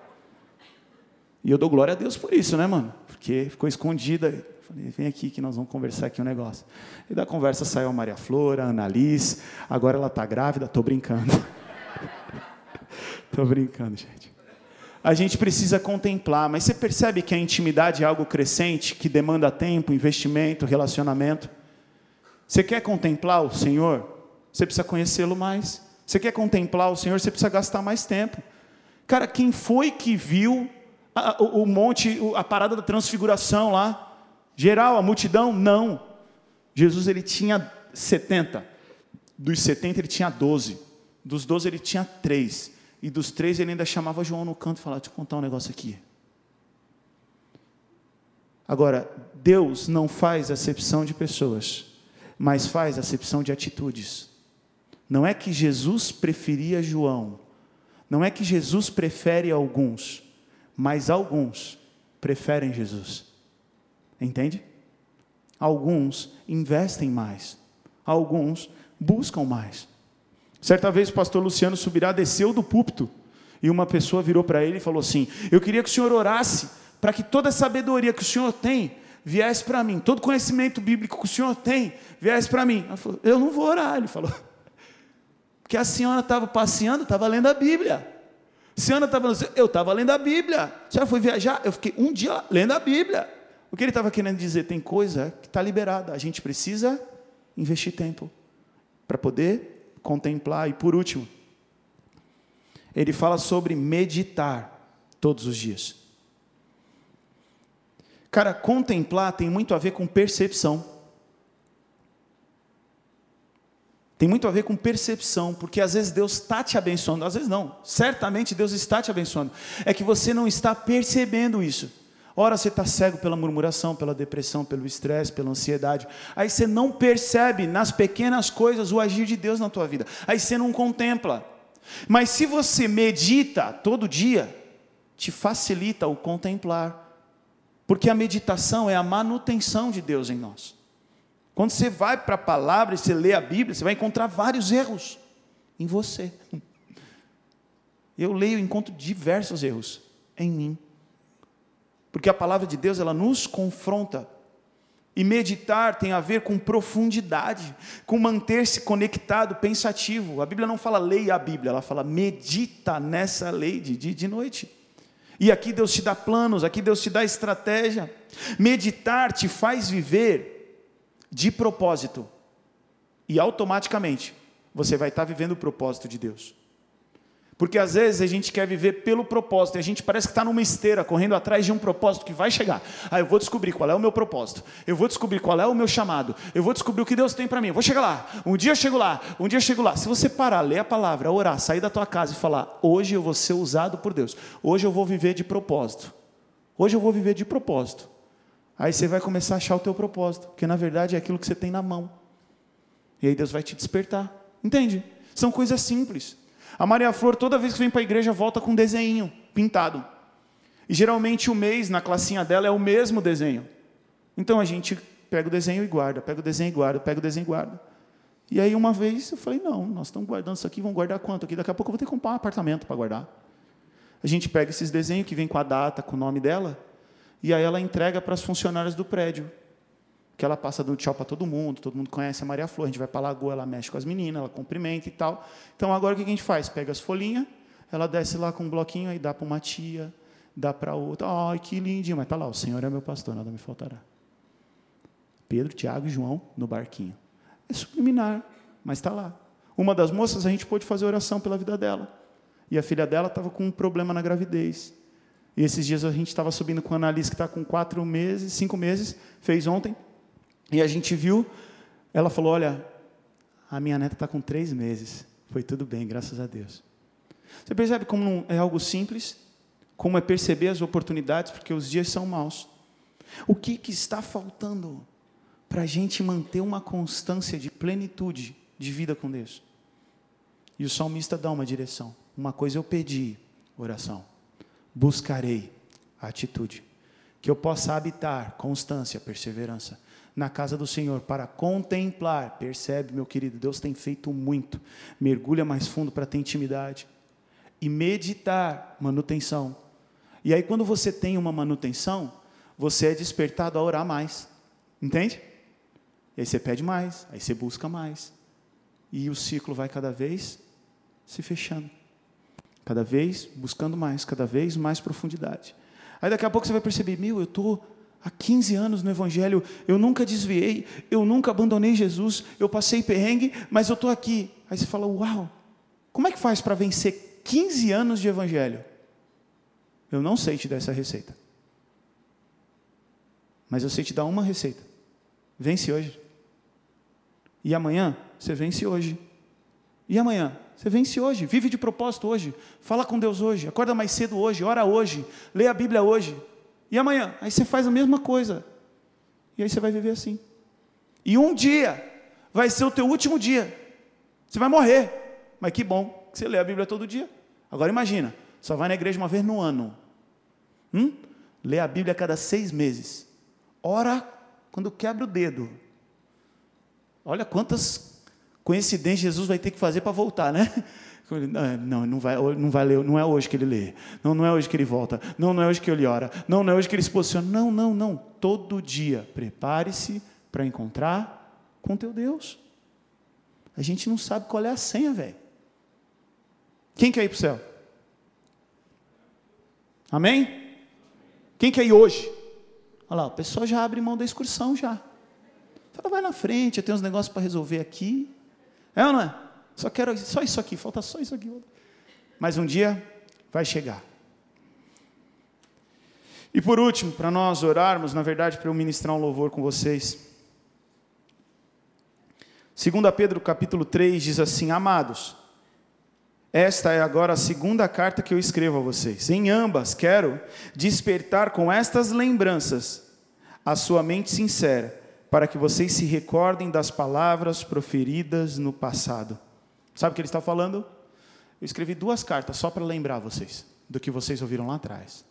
E eu dou glória a Deus por isso, né, mano? porque ficou escondida. Falei, vem aqui que nós vamos conversar aqui um negócio. E da conversa saiu a Maria Flora, a Annalise, agora ela está grávida, estou brincando. Estou brincando, gente. A gente precisa contemplar, mas você percebe que a intimidade é algo crescente, que demanda tempo, investimento, relacionamento. Você quer contemplar o Senhor? Você precisa conhecê-lo mais. Você quer contemplar o Senhor? Você precisa gastar mais tempo. Cara, quem foi que viu a, o, o monte, a parada da transfiguração lá. Geral, a multidão, não. Jesus ele tinha 70. Dos 70 ele tinha 12. Dos 12 ele tinha 3. E dos três ele ainda chamava João no canto e falava: Deixa eu contar um negócio aqui. Agora, Deus não faz acepção de pessoas, mas faz acepção de atitudes. Não é que Jesus preferia João, não é que Jesus prefere alguns, mas alguns preferem Jesus. Entende? Alguns investem mais, alguns buscam mais. Certa vez o pastor Luciano Subirá desceu do púlpito e uma pessoa virou para ele e falou assim: Eu queria que o senhor orasse para que toda a sabedoria que o senhor tem viesse para mim, todo conhecimento bíblico que o senhor tem viesse para mim. Falou, Eu não vou orar, ele falou. Porque a senhora estava passeando, estava lendo a Bíblia. Ana estava falando eu estava lendo a Bíblia. A senhora foi viajar? Eu fiquei um dia lendo a Bíblia. O que ele estava querendo dizer? Tem coisa que está liberada. A gente precisa investir tempo para poder contemplar. E por último, ele fala sobre meditar todos os dias. Cara, contemplar tem muito a ver com percepção. Tem muito a ver com percepção, porque às vezes Deus está te abençoando, às vezes não, certamente Deus está te abençoando, é que você não está percebendo isso. Ora, você está cego pela murmuração, pela depressão, pelo estresse, pela ansiedade. Aí você não percebe nas pequenas coisas o agir de Deus na tua vida. Aí você não contempla. Mas se você medita todo dia, te facilita o contemplar. Porque a meditação é a manutenção de Deus em nós. Quando você vai para a palavra e você lê a Bíblia, você vai encontrar vários erros em você. Eu leio e encontro diversos erros em mim. Porque a palavra de Deus, ela nos confronta. E meditar tem a ver com profundidade, com manter-se conectado, pensativo. A Bíblia não fala leia a Bíblia, ela fala medita nessa lei de de noite. E aqui Deus te dá planos, aqui Deus te dá estratégia. Meditar te faz viver de propósito. E automaticamente você vai estar vivendo o propósito de Deus. Porque às vezes a gente quer viver pelo propósito, e a gente parece que está numa esteira, correndo atrás de um propósito que vai chegar. Ah, eu vou descobrir qual é o meu propósito, eu vou descobrir qual é o meu chamado, eu vou descobrir o que Deus tem para mim, eu vou chegar lá, um dia eu chego lá, um dia eu chego lá. Se você parar, ler a palavra, orar, sair da tua casa e falar, hoje eu vou ser usado por Deus, hoje eu vou viver de propósito, hoje eu vou viver de propósito. Aí você vai começar a achar o teu propósito, que na verdade é aquilo que você tem na mão. E aí Deus vai te despertar. Entende? São coisas simples. A Maria Flor, toda vez que vem para a igreja, volta com um desenho pintado. E geralmente o mês, na classinha dela, é o mesmo desenho. Então a gente pega o desenho e guarda, pega o desenho e guarda, pega o desenho e guarda. E aí uma vez eu falei, não, nós estamos guardando isso aqui, vamos guardar quanto aqui? Daqui a pouco eu vou ter que comprar um apartamento para guardar. A gente pega esses desenhos que vem com a data, com o nome dela, e aí ela entrega para as funcionárias do prédio que ela passa dando tchau para todo mundo, todo mundo conhece a Maria Flor, a gente vai para a lagoa, ela mexe com as meninas, ela cumprimenta e tal. Então agora o que a gente faz? Pega as folhinhas, ela desce lá com um bloquinho e dá para uma tia, dá para outra. Ai, que lindinho, mas tá lá, o Senhor é meu pastor, nada me faltará. Pedro, Tiago e João no barquinho. É subliminar, mas está lá. Uma das moças, a gente pôde fazer oração pela vida dela. E a filha dela estava com um problema na gravidez. E esses dias a gente estava subindo com a Annalise, que está com quatro meses, cinco meses, fez ontem. E a gente viu, ela falou: Olha, a minha neta está com três meses. Foi tudo bem, graças a Deus. Você percebe como é algo simples? Como é perceber as oportunidades, porque os dias são maus. O que, que está faltando para a gente manter uma constância de plenitude de vida com Deus? E o salmista dá uma direção. Uma coisa eu pedi, oração. Buscarei atitude. Que eu possa habitar constância, perseverança na casa do Senhor para contemplar. Percebe, meu querido, Deus tem feito muito. Mergulha mais fundo para ter intimidade. E meditar, manutenção. E aí, quando você tem uma manutenção, você é despertado a orar mais. Entende? E aí você pede mais, aí você busca mais. E o ciclo vai cada vez se fechando. Cada vez buscando mais, cada vez mais profundidade. Aí daqui a pouco você vai perceber, meu, eu estou há 15 anos no Evangelho, eu nunca desviei, eu nunca abandonei Jesus, eu passei perrengue, mas eu estou aqui. Aí você fala, uau, como é que faz para vencer 15 anos de Evangelho? Eu não sei te dar essa receita. Mas eu sei te dar uma receita. Vence hoje. E amanhã, você vence hoje. E amanhã, você vence hoje. Vive de propósito hoje. Fala com Deus hoje. Acorda mais cedo hoje. Ora hoje. Lê a Bíblia hoje. E amanhã? Aí você faz a mesma coisa. E aí você vai viver assim. E um dia vai ser o teu último dia. Você vai morrer. Mas que bom que você lê a Bíblia todo dia. Agora imagina, só vai na igreja uma vez no ano. Hum? Lê a Bíblia a cada seis meses. Ora quando quebra o dedo. Olha quantas coincidências Jesus vai ter que fazer para voltar, né? Não, não vai, não vai ler, não é hoje que ele lê. Não, não é hoje que ele volta. Não, não é hoje que ele ora. Não, não é hoje que ele se posiciona. Não, não, não. Todo dia prepare-se para encontrar com teu Deus. A gente não sabe qual é a senha, velho. Quem quer ir para o céu? Amém? Quem quer ir hoje? Olha lá, o pessoal já abre mão da excursão já. Fala, vai na frente, eu tenho uns negócios para resolver aqui. É ou não é? Só quero só isso aqui, falta só isso aqui. Mas um dia vai chegar. E por último, para nós orarmos, na verdade, para eu ministrar um louvor com vocês. 2 Pedro capítulo 3 diz assim: Amados, esta é agora a segunda carta que eu escrevo a vocês. Em ambas quero despertar com estas lembranças a sua mente sincera, para que vocês se recordem das palavras proferidas no passado Sabe o que ele está falando? Eu escrevi duas cartas só para lembrar vocês do que vocês ouviram lá atrás.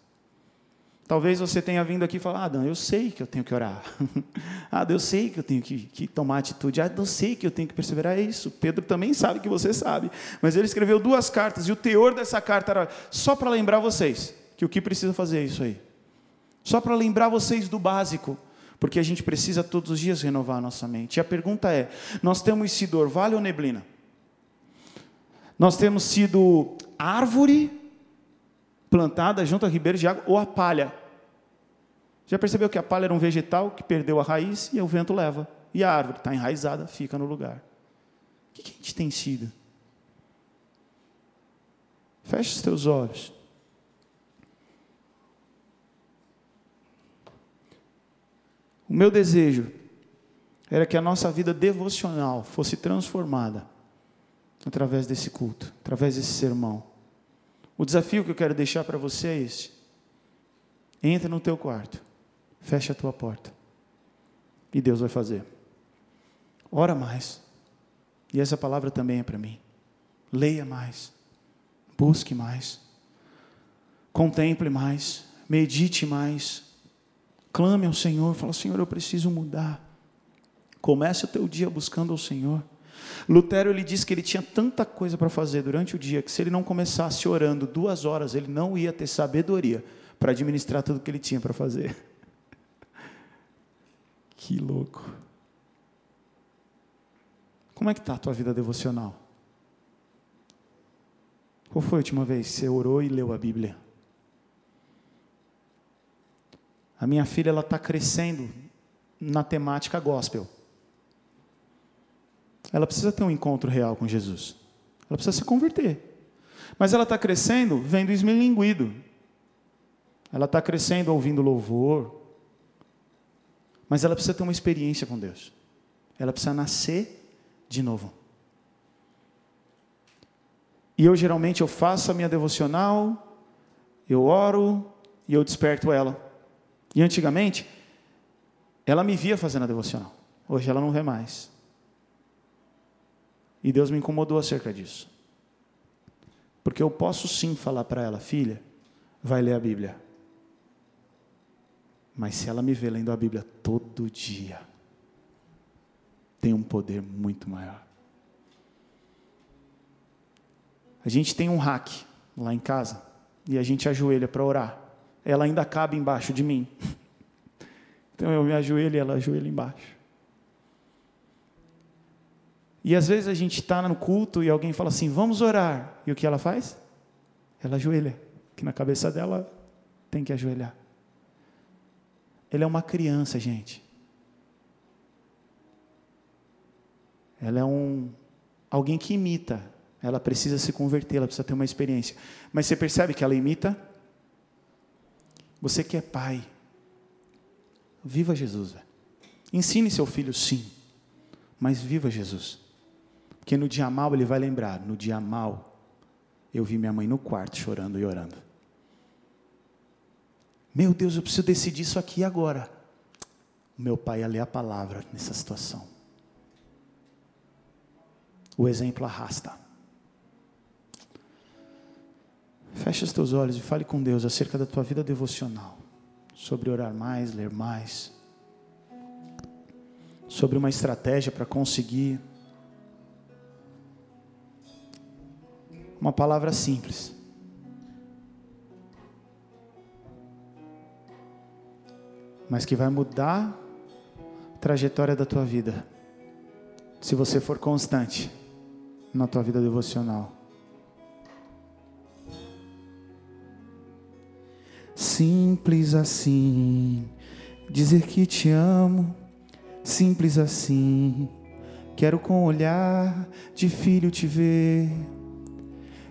Talvez você tenha vindo aqui e ah, Dan, eu sei que eu tenho que orar. ah, eu sei que eu tenho que, que, tomar atitude. Ah, eu sei que eu tenho que perseverar. É isso. Pedro também sabe que você sabe. Mas ele escreveu duas cartas e o teor dessa carta era só para lembrar vocês que o que precisa fazer é isso aí. Só para lembrar vocês do básico. Porque a gente precisa todos os dias renovar a nossa mente. E a pergunta é: nós temos sido orvalho ou neblina? Nós temos sido árvore plantada junto a ribeiros de água, ou a palha. Já percebeu que a palha era um vegetal que perdeu a raiz e o vento leva? E a árvore está enraizada, fica no lugar. O que, que a gente tem sido? Feche os teus olhos. O meu desejo era que a nossa vida devocional fosse transformada através desse culto, através desse sermão. O desafio que eu quero deixar para você é esse. Entra no teu quarto, fecha a tua porta. E Deus vai fazer. Ora mais. E essa palavra também é para mim. Leia mais. Busque mais. Contemple mais. Medite mais. Clame ao Senhor. Fala, Senhor, eu preciso mudar. Comece o teu dia buscando ao Senhor. Lutero ele disse que ele tinha tanta coisa para fazer durante o dia que se ele não começasse orando duas horas, ele não ia ter sabedoria para administrar tudo que ele tinha para fazer. Que louco. Como é que está a tua vida devocional? Qual foi a última vez que você orou e leu a Bíblia? A minha filha ela está crescendo na temática gospel. Ela precisa ter um encontro real com Jesus. Ela precisa se converter. Mas ela está crescendo vendo esmilinguido. Ela está crescendo ouvindo louvor. Mas ela precisa ter uma experiência com Deus. Ela precisa nascer de novo. E eu geralmente eu faço a minha devocional, eu oro e eu desperto ela. E antigamente, ela me via fazendo a devocional. Hoje ela não vê mais. E Deus me incomodou acerca disso. Porque eu posso sim falar para ela, filha, vai ler a Bíblia. Mas se ela me vê lendo a Bíblia todo dia, tem um poder muito maior. A gente tem um hack lá em casa e a gente ajoelha para orar. Ela ainda cabe embaixo de mim. Então eu me ajoelho e ela ajoelha embaixo. E às vezes a gente está no culto e alguém fala assim, vamos orar. E o que ela faz? Ela ajoelha, que na cabeça dela tem que ajoelhar. Ela é uma criança, gente. Ela é um alguém que imita. Ela precisa se converter, ela precisa ter uma experiência. Mas você percebe que ela imita? Você que é pai, viva Jesus. Ensine seu filho, sim, mas viva Jesus. Porque no dia mal ele vai lembrar, no dia mal eu vi minha mãe no quarto chorando e orando. Meu Deus, eu preciso decidir isso aqui agora. O meu pai ia ler a palavra nessa situação. O exemplo arrasta. Feche os teus olhos e fale com Deus acerca da tua vida devocional. Sobre orar mais, ler mais. Sobre uma estratégia para conseguir uma palavra simples. Mas que vai mudar a trajetória da tua vida. Se você for constante na tua vida devocional. Simples assim, dizer que te amo, simples assim. Quero com olhar de filho te ver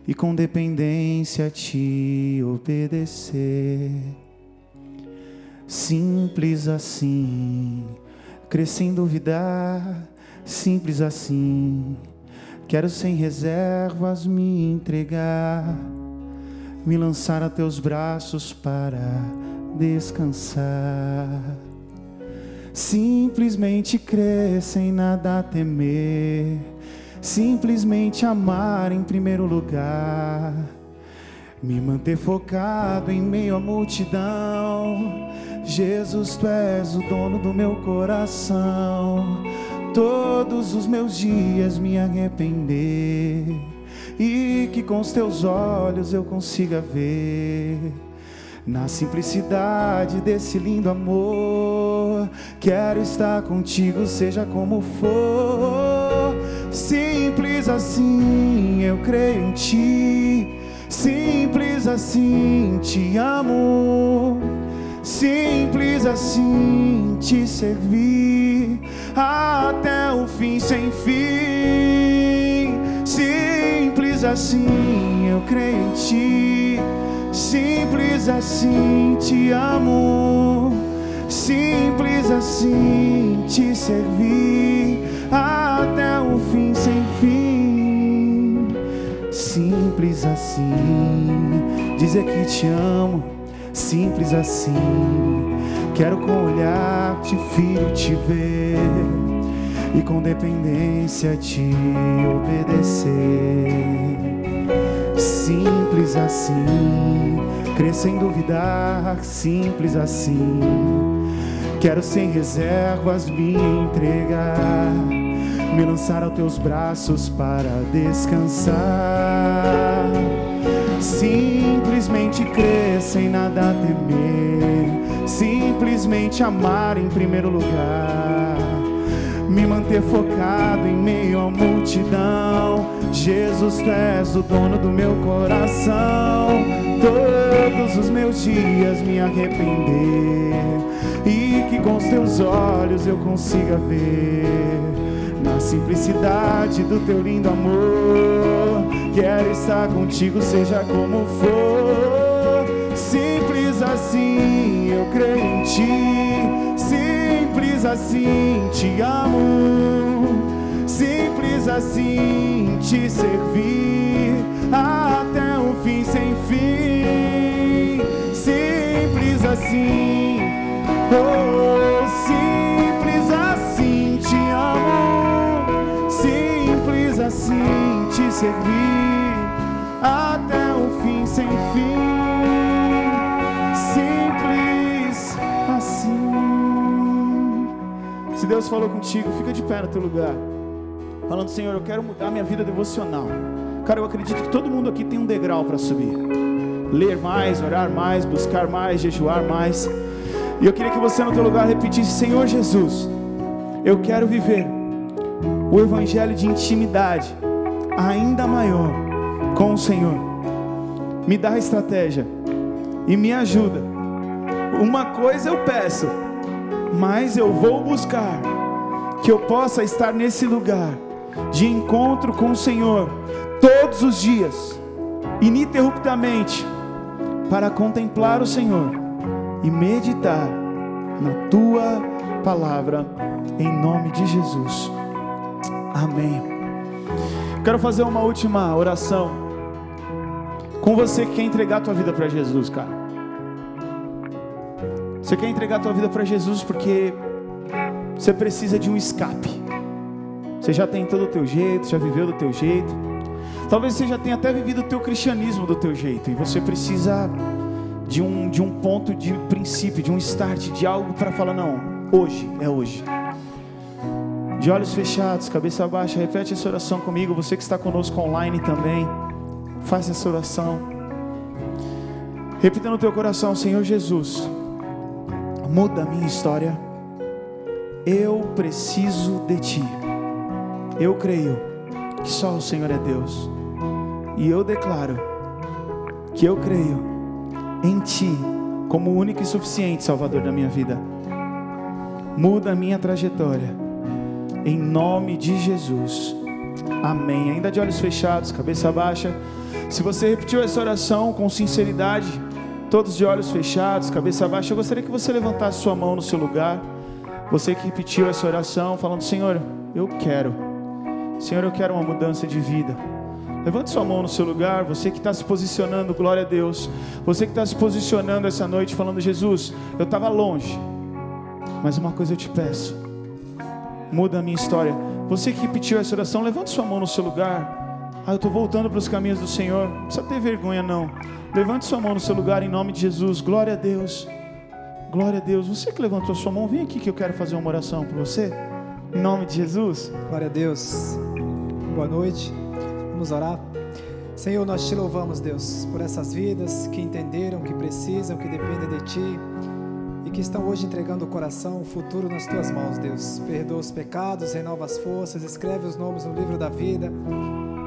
e com dependência te obedecer. Simples assim, crescer em duvidar, simples assim. Quero sem reservas me entregar, me lançar a teus braços para descansar. Simplesmente crer sem nada temer simplesmente amar em primeiro lugar, me manter focado em meio à multidão. Jesus, tu és o dono do meu coração. Todos os meus dias me arrepender e que com os teus olhos eu consiga ver. Na simplicidade desse lindo amor, quero estar contigo, seja como for. Simples assim, eu creio em ti. Simples assim te amo, simples assim te servir até o fim sem fim. Simples assim eu creio em ti, simples assim te amo, simples assim te servir até Simples assim, dizer que te amo, simples assim. Quero com olhar de filho te ver e com dependência te obedecer. Simples assim, crer sem duvidar, simples assim. Quero sem reservas me entregar, me lançar aos teus braços para descansar. Crer sem nada temer, simplesmente amar em primeiro lugar me manter focado em meio à multidão. Jesus, tu és o dono do meu coração. Todos os meus dias me arrepender e que com os teus olhos eu consiga ver na simplicidade do teu lindo amor. Quero estar contigo, seja como for. Assim, eu creio em ti. Simples assim, te amo. Simples assim, te servir até o fim sem fim. Simples assim, oh, simples assim, te amo. Simples assim, te servir até o fim sem fim. Se Deus falou contigo, fica de pé no teu lugar. Falando, Senhor, eu quero mudar minha vida devocional. Cara, eu acredito que todo mundo aqui tem um degrau para subir. Ler mais, orar mais, buscar mais, jejuar mais. E eu queria que você no teu lugar repetisse: Senhor Jesus, eu quero viver o evangelho de intimidade ainda maior com o Senhor. Me dá estratégia e me ajuda. Uma coisa eu peço, mas eu vou buscar que eu possa estar nesse lugar de encontro com o Senhor todos os dias, ininterruptamente, para contemplar o Senhor e meditar na tua palavra, em nome de Jesus. Amém. Quero fazer uma última oração com você que quer entregar a tua vida para Jesus, cara. Você quer entregar a tua vida para Jesus porque você precisa de um escape. Você já tem todo o teu jeito, já viveu do teu jeito. Talvez você já tenha até vivido o teu cristianismo do teu jeito e você precisa de um, de um ponto de princípio, de um start, de algo para falar não, hoje é hoje. De olhos fechados, cabeça baixa, repete essa oração comigo. Você que está conosco online também, faça essa oração. Repita no teu coração, Senhor Jesus, muda a minha história. Eu preciso de Ti. Eu creio que só o Senhor é Deus. E eu declaro que eu creio em Ti como o único e suficiente Salvador da minha vida. Muda a minha trajetória. Em nome de Jesus. Amém. Ainda de olhos fechados, cabeça baixa. Se você repetiu essa oração com sinceridade, todos de olhos fechados, cabeça baixa, eu gostaria que você levantasse sua mão no seu lugar. Você que repetiu essa oração, falando: Senhor, eu quero. Senhor, eu quero uma mudança de vida. Levante sua mão no seu lugar, você que está se posicionando, glória a Deus. Você que está se posicionando essa noite, falando: Jesus, eu estava longe, mas uma coisa eu te peço, muda a minha história. Você que repetiu essa oração, levante sua mão no seu lugar. Ah, eu estou voltando para os caminhos do Senhor. Não precisa ter vergonha, não. Levante sua mão no seu lugar em nome de Jesus. Glória a Deus. Glória a Deus. Você que levantou sua mão, vem aqui que eu quero fazer uma oração por você. Em nome de Jesus. Glória a Deus. Boa noite. Vamos orar. Senhor, nós te louvamos, Deus, por essas vidas que entenderam, que precisam, que dependem de Ti e que estão hoje entregando o coração, o futuro nas Tuas mãos, Deus. Perdoa os pecados, renova as forças, escreve os nomes no livro da vida.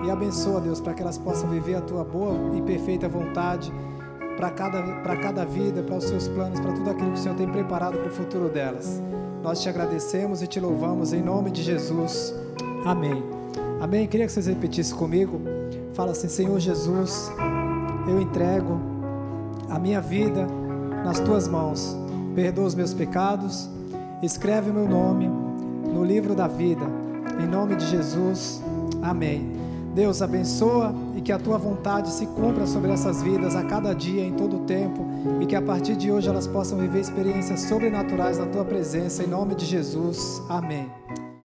E abençoa, Deus, para que elas possam viver a tua boa e perfeita vontade para cada, para cada vida, para os seus planos, para tudo aquilo que o Senhor tem preparado para o futuro delas. Nós te agradecemos e te louvamos em nome de Jesus. Amém. Amém. Queria que vocês repetissem comigo. Fala assim: Senhor Jesus, eu entrego a minha vida nas tuas mãos. Perdoa os meus pecados. Escreve o meu nome no livro da vida. Em nome de Jesus. Amém. Deus abençoa e que a tua vontade se cumpra sobre essas vidas a cada dia, em todo o tempo, e que a partir de hoje elas possam viver experiências sobrenaturais na tua presença, em nome de Jesus. Amém.